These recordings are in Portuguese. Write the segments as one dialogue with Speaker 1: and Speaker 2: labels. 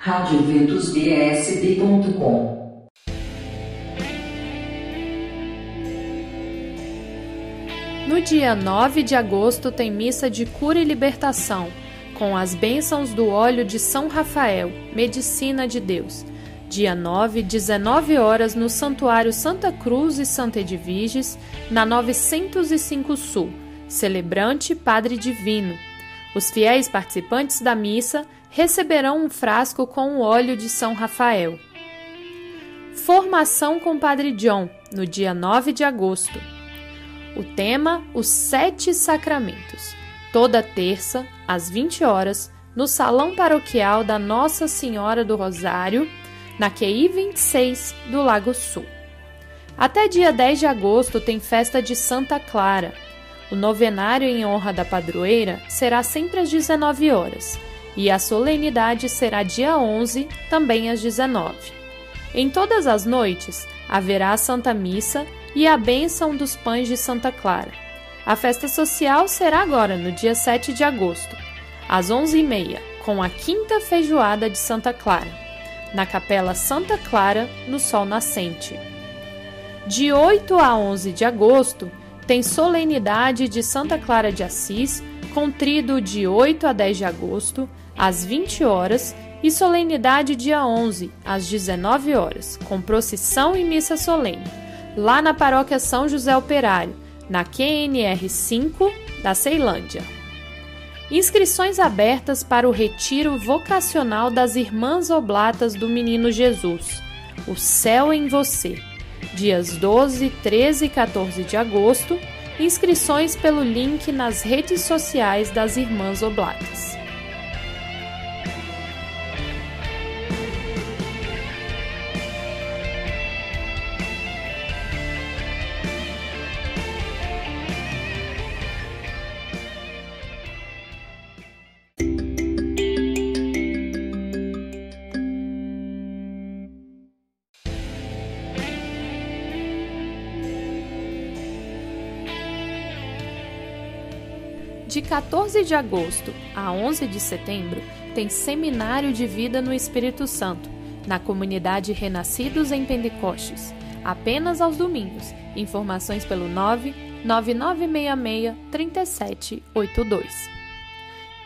Speaker 1: radioventusbsb.com
Speaker 2: No dia 9 de agosto tem missa de cura e libertação, com as bênçãos do óleo de São Rafael, Medicina de Deus. Dia 9, 19 horas, no Santuário Santa Cruz e Santa Edviges, na 905 Sul. Celebrante Padre Divino. Os fiéis participantes da missa receberão um frasco com o óleo de São Rafael. Formação com Padre John, no dia 9 de agosto. O tema: Os Sete Sacramentos. Toda terça, às 20 horas, no Salão Paroquial da Nossa Senhora do Rosário, na QI 26 do Lago Sul. Até dia 10 de agosto tem festa de Santa Clara. O novenário em honra da padroeira será sempre às 19 horas e a solenidade será dia 11, também às 19. Em todas as noites haverá a Santa Missa e a bênção dos pães de Santa Clara. A festa social será agora, no dia 7 de agosto, às 11h30, com a quinta feijoada de Santa Clara, na Capela Santa Clara, no Sol Nascente. De 8 a 11 de agosto, tem solenidade de Santa Clara de Assis, com trido de 8 a 10 de agosto, às 20 horas, e solenidade dia 11, às 19 horas, com procissão e missa solene, lá na paróquia São José Operário, na QNR 5 da Ceilândia. Inscrições abertas para o retiro vocacional das Irmãs Oblatas do Menino Jesus, O Céu em Você dias 12, 13 e 14 de agosto, inscrições pelo link nas redes sociais das Irmãs Oblatas. De 14 de agosto a 11 de setembro, tem Seminário de Vida no Espírito Santo, na comunidade Renascidos em Pentecostes, apenas aos domingos. Informações pelo 9 9966 3782.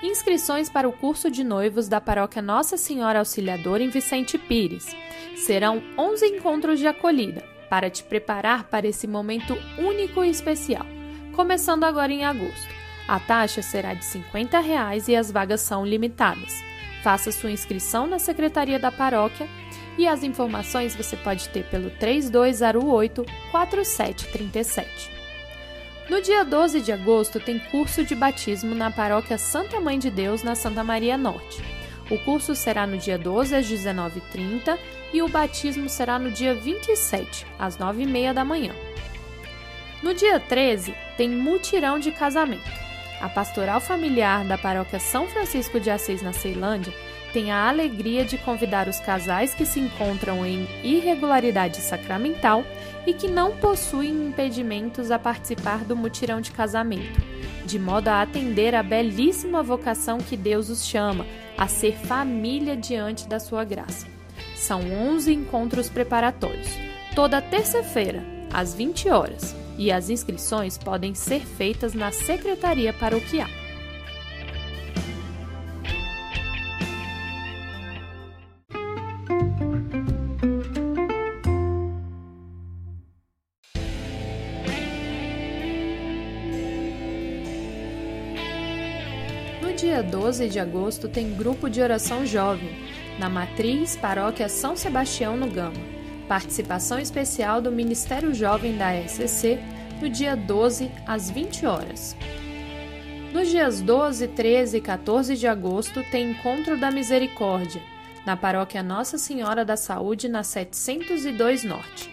Speaker 2: Inscrições para o curso de noivos da paróquia Nossa Senhora Auxiliadora em Vicente Pires. Serão 11 encontros de acolhida para te preparar para esse momento único e especial, começando agora em agosto. A taxa será de 50 reais e as vagas são limitadas. Faça sua inscrição na Secretaria da Paróquia e as informações você pode ter pelo 3208 4737. No dia 12 de agosto tem curso de batismo na Paróquia Santa Mãe de Deus, na Santa Maria Norte. O curso será no dia 12 às 19h30 e o batismo será no dia 27, às 9h30 da manhã. No dia 13 tem mutirão de casamento. A pastoral familiar da paróquia São Francisco de Assis, na Ceilândia, tem a alegria de convidar os casais que se encontram em irregularidade sacramental e que não possuem impedimentos a participar do mutirão de casamento, de modo a atender a belíssima vocação que Deus os chama, a ser família diante da sua graça. São 11 encontros preparatórios, toda terça-feira, às 20 horas e as inscrições podem ser feitas na Secretaria Paroquial. No dia 12 de agosto tem grupo de oração jovem, na Matriz Paróquia São Sebastião no Gama participação especial do Ministério Jovem da SCC no dia 12 às 20 horas. Nos dias 12, 13 e 14 de agosto tem Encontro da Misericórdia, na paróquia Nossa Senhora da Saúde, na 702 Norte.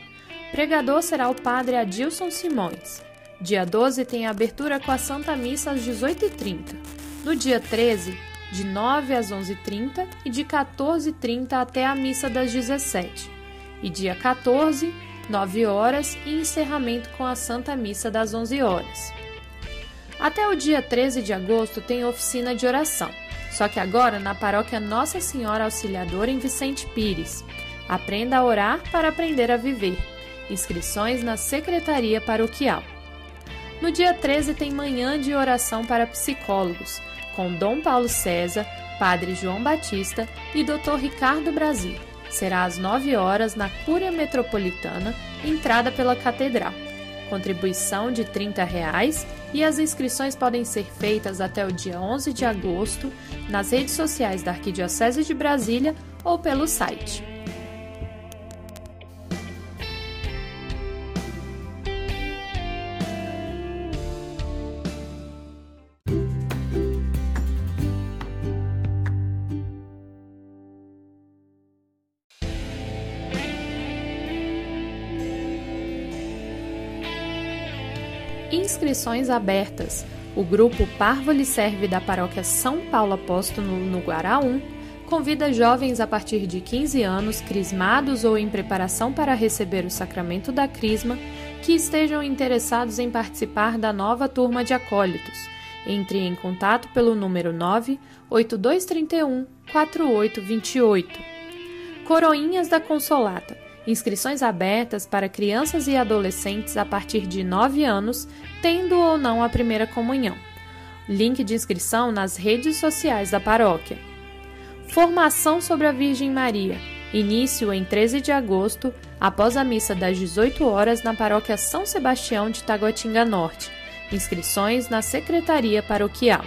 Speaker 2: Pregador será o padre Adilson Simões. Dia 12 tem abertura com a Santa Missa às 18h30. No dia 13, de 9 às 11h30 e de 14h30 até a missa das 17 e dia 14, 9 horas e encerramento com a Santa Missa das 11 horas. Até o dia 13 de agosto tem oficina de oração. só que agora na paróquia Nossa Senhora Auxiliadora em Vicente Pires. Aprenda a orar para aprender a viver. Inscrições na Secretaria Paroquial. No dia 13 tem manhã de oração para psicólogos, com Dom Paulo César, Padre João Batista e Dr. Ricardo Brasil. Será às 9 horas na Cúria Metropolitana, entrada pela Catedral. Contribuição de 30 reais, e as inscrições podem ser feitas até o dia 11 de agosto nas redes sociais da Arquidiocese de Brasília ou pelo site. Inscrições abertas. O grupo Parvo lhe serve da paróquia São Paulo Apóstolo no Guará 1 convida jovens a partir de 15 anos, crismados ou em preparação para receber o sacramento da crisma, que estejam interessados em participar da nova turma de acólitos. Entre em contato pelo número 98231 4828. Coroinhas da Consolata Inscrições abertas para crianças e adolescentes a partir de 9 anos, tendo ou não a primeira comunhão. Link de inscrição nas redes sociais da paróquia. Formação sobre a Virgem Maria. Início em 13 de agosto, após a missa das 18 horas na paróquia São Sebastião de Taguatinga Norte. Inscrições na Secretaria Paroquial.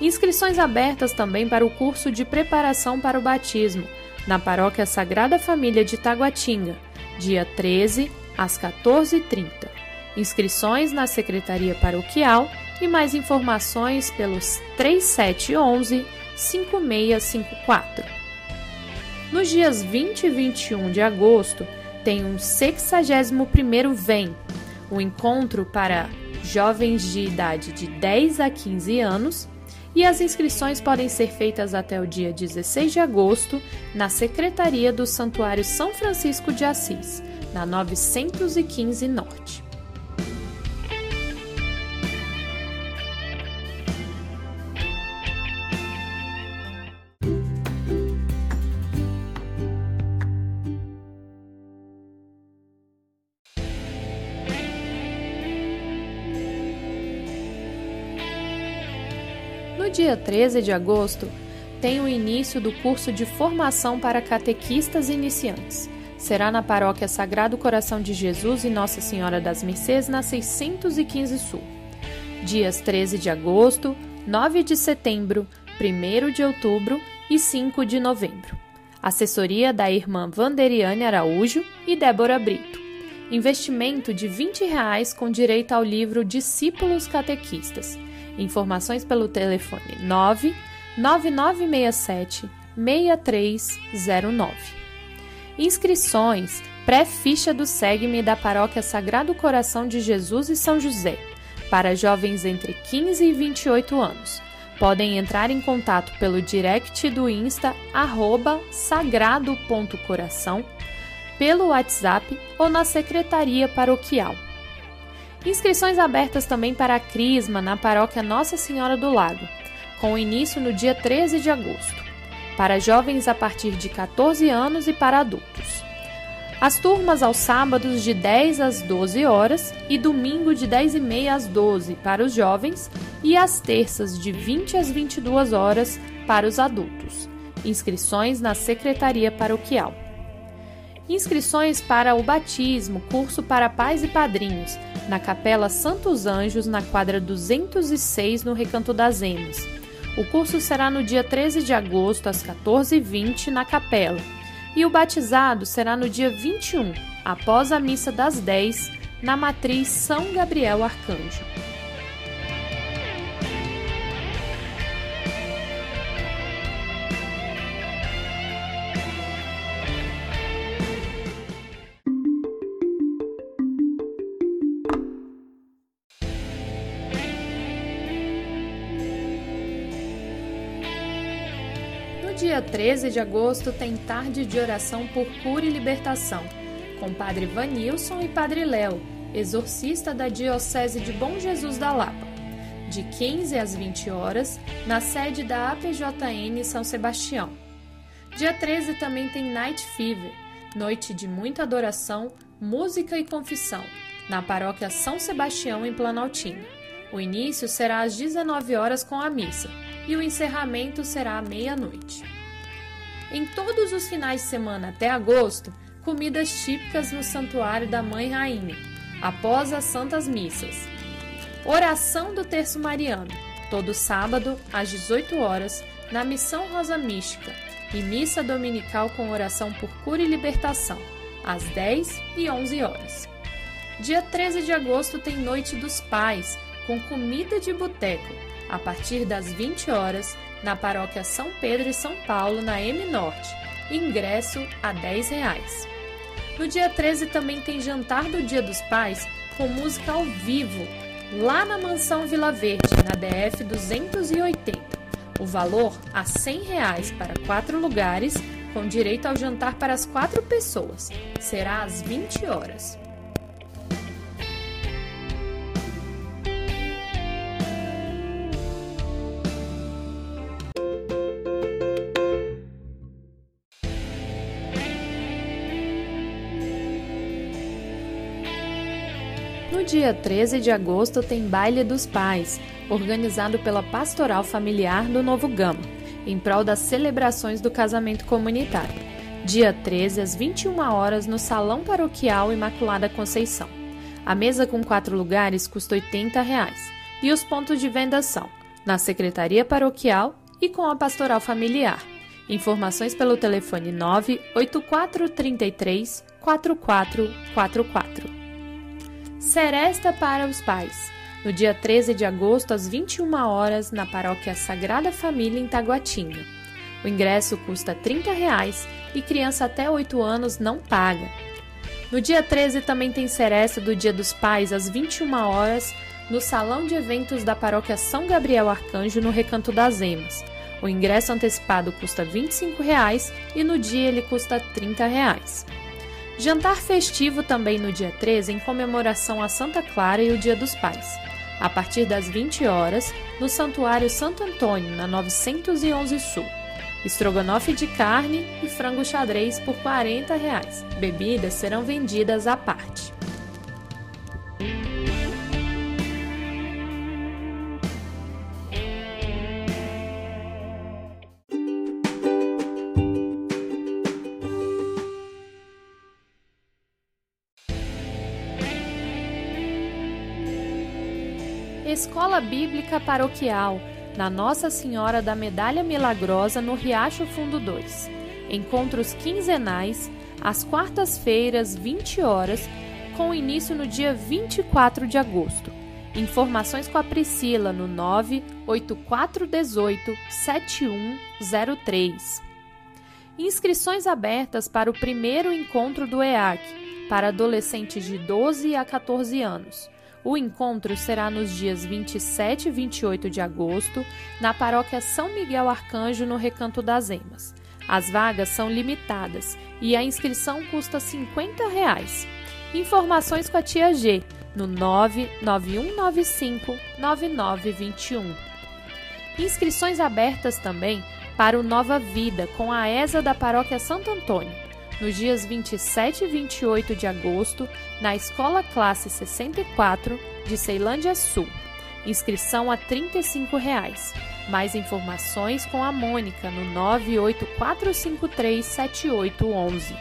Speaker 2: Inscrições abertas também para o curso de preparação para o batismo na Paróquia Sagrada Família de Taguatinga, dia 13 às 14h30. Inscrições na Secretaria Paroquial e mais informações pelos 3711 5654. Nos dias 20 e 21 de agosto, tem um 61º Vem, um encontro para jovens de idade de 10 a 15 anos e as inscrições podem ser feitas até o dia 16 de agosto na Secretaria do Santuário São Francisco de Assis, na 915 Norte. Dia 13 de agosto, tem o início do curso de formação para catequistas iniciantes. Será na Paróquia Sagrado Coração de Jesus e Nossa Senhora das Mercês, na 615 Sul. Dias 13 de agosto, 9 de setembro, 1 de outubro e 5 de novembro. Assessoria da irmã Vanderiane Araújo e Débora Brito. Investimento de 20 reais com direito ao livro Discípulos Catequistas Informações pelo telefone 99967 6309. Inscrições pré-ficha do SEGME da Paróquia Sagrado Coração de Jesus e São José, para jovens entre 15 e 28 anos. Podem entrar em contato pelo direct do Insta sagrado.coração, pelo WhatsApp ou na Secretaria Paroquial Inscrições abertas também para a Crisma na paróquia Nossa Senhora do Lago, com início no dia 13 de agosto, para jovens a partir de 14 anos e para adultos. As turmas aos sábados de 10 às 12 horas e domingo de 10 e meia às 12 para os jovens e às terças de 20 às 22 horas para os adultos. Inscrições na Secretaria Paroquial. Inscrições para o batismo, curso para pais e padrinhos, na Capela Santos Anjos, na quadra 206, no Recanto das Emas. O curso será no dia 13 de agosto, às 14h20, na capela. E o batizado será no dia 21, após a missa das 10, na matriz São Gabriel Arcanjo. Dia 13 de agosto tem tarde de oração por cura e libertação, com Padre Vanilson e Padre Léo, exorcista da Diocese de Bom Jesus da Lapa. de 15 às 20 horas, na sede da APJN São Sebastião. Dia 13 também tem Night Fever, noite de muita adoração, música e confissão, na paróquia São Sebastião em Planaltina. O início será às 19 horas com a missa e o encerramento será à meia-noite. Em todos os finais de semana até agosto, comidas típicas no Santuário da Mãe Rainha, após as Santas Missas. Oração do Terço Mariano, todo sábado às 18 horas, na Missão Rosa Mística, e missa dominical com oração por cura e libertação, às 10 e 11 horas. Dia 13 de agosto tem Noite dos Pais, com comida de boteco, a partir das 20 horas, na paróquia São Pedro e São Paulo, na M Norte. Ingresso a 10 reais. No dia 13 também tem jantar do Dia dos Pais com música ao vivo, lá na Mansão Vila Verde, na DF 280. O valor a 100 reais para quatro lugares, com direito ao jantar para as quatro pessoas. Será às 20 horas. Dia 13 de agosto tem Baile dos Pais, organizado pela Pastoral Familiar do Novo Gama, em prol das celebrações do casamento comunitário. Dia 13 às 21 horas no Salão Paroquial Imaculada Conceição. A mesa com quatro lugares custa 80 reais, e os pontos de venda são na Secretaria Paroquial e com a Pastoral Familiar. Informações pelo telefone 98433 4444. Seresta para os Pais, no dia 13 de agosto, às 21 horas, na paróquia Sagrada Família, em Taguatinga. O ingresso custa 30 reais e criança até 8 anos não paga. No dia 13 também tem seresta do Dia dos Pais, às 21 horas, no Salão de Eventos da Paróquia São Gabriel Arcanjo, no Recanto das Emas. O ingresso antecipado custa 25 reais e no dia ele custa 30 reais. Jantar festivo também no dia 13 em comemoração a Santa Clara e o Dia dos Pais. A partir das 20 horas, no Santuário Santo Antônio, na 911 Sul. Estrogonofe de carne e frango xadrez por 40 reais. Bebidas serão vendidas à parte. Escola Bíblica Paroquial, na Nossa Senhora da Medalha Milagrosa, no Riacho Fundo 2. Encontros quinzenais, às quartas-feiras, 20 horas, com início no dia 24 de agosto. Informações com a Priscila no 98418 7103. Inscrições abertas para o primeiro encontro do EAC, para adolescentes de 12 a 14 anos. O encontro será nos dias 27 e 28 de agosto, na paróquia São Miguel Arcanjo, no Recanto das Emas. As vagas são limitadas e a inscrição custa 50 reais. Informações com a tia G no 99195 9921. Inscrições abertas também para o Nova Vida com a ESA da Paróquia Santo Antônio nos dias 27 e 28 de agosto, na Escola Classe 64 de Ceilândia Sul. Inscrição a 35 reais. Mais informações com a Mônica no 984537811.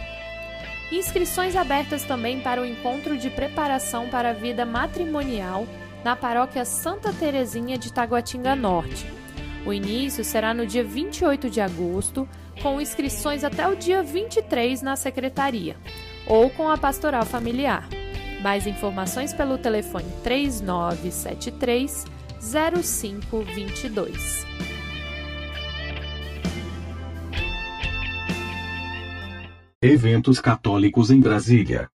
Speaker 2: Inscrições abertas também para o encontro de preparação para a vida matrimonial na paróquia Santa Terezinha de Taguatinga Norte. O início será no dia 28 de agosto, com inscrições até o dia 23 na secretaria ou com a pastoral familiar. Mais informações pelo telefone 3973 0522.
Speaker 3: Eventos católicos em Brasília.